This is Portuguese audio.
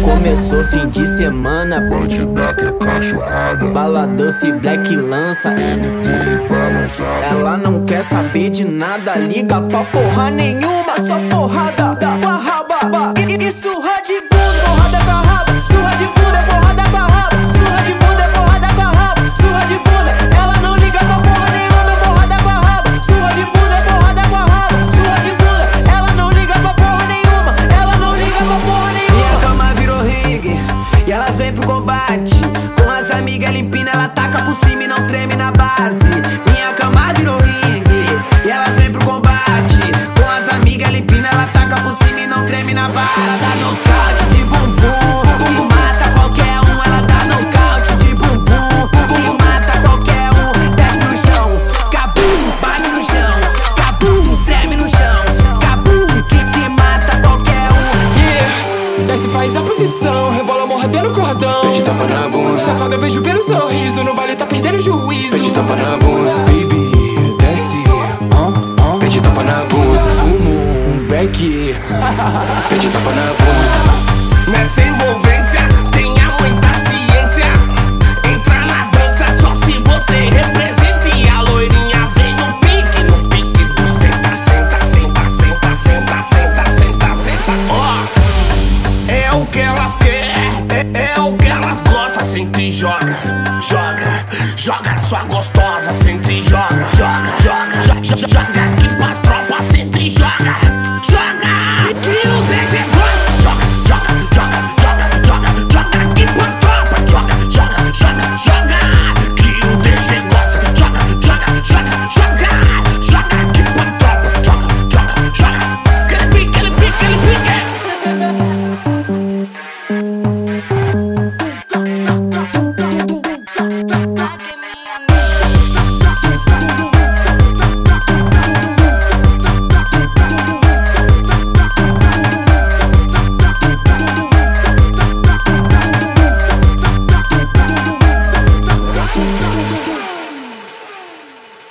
Começou fim de semana, bandida que é cachorrada. Bala doce, black lança, MT balançada. Ela não quer saber de nada, liga pra porra nenhuma, só porrada da barraba. treme na base. tampa na bunda. Safado, eu vejo pelo sorriso No baile tá perdendo juízo. Pede tampa na bunda. Baby, desce. Uh, uh. Pede tampa na bunda. Fumo um beck. Pede tampa na bunda. Nessa é envolver. joga, joga, joga sua gostosa, sente joga, joga.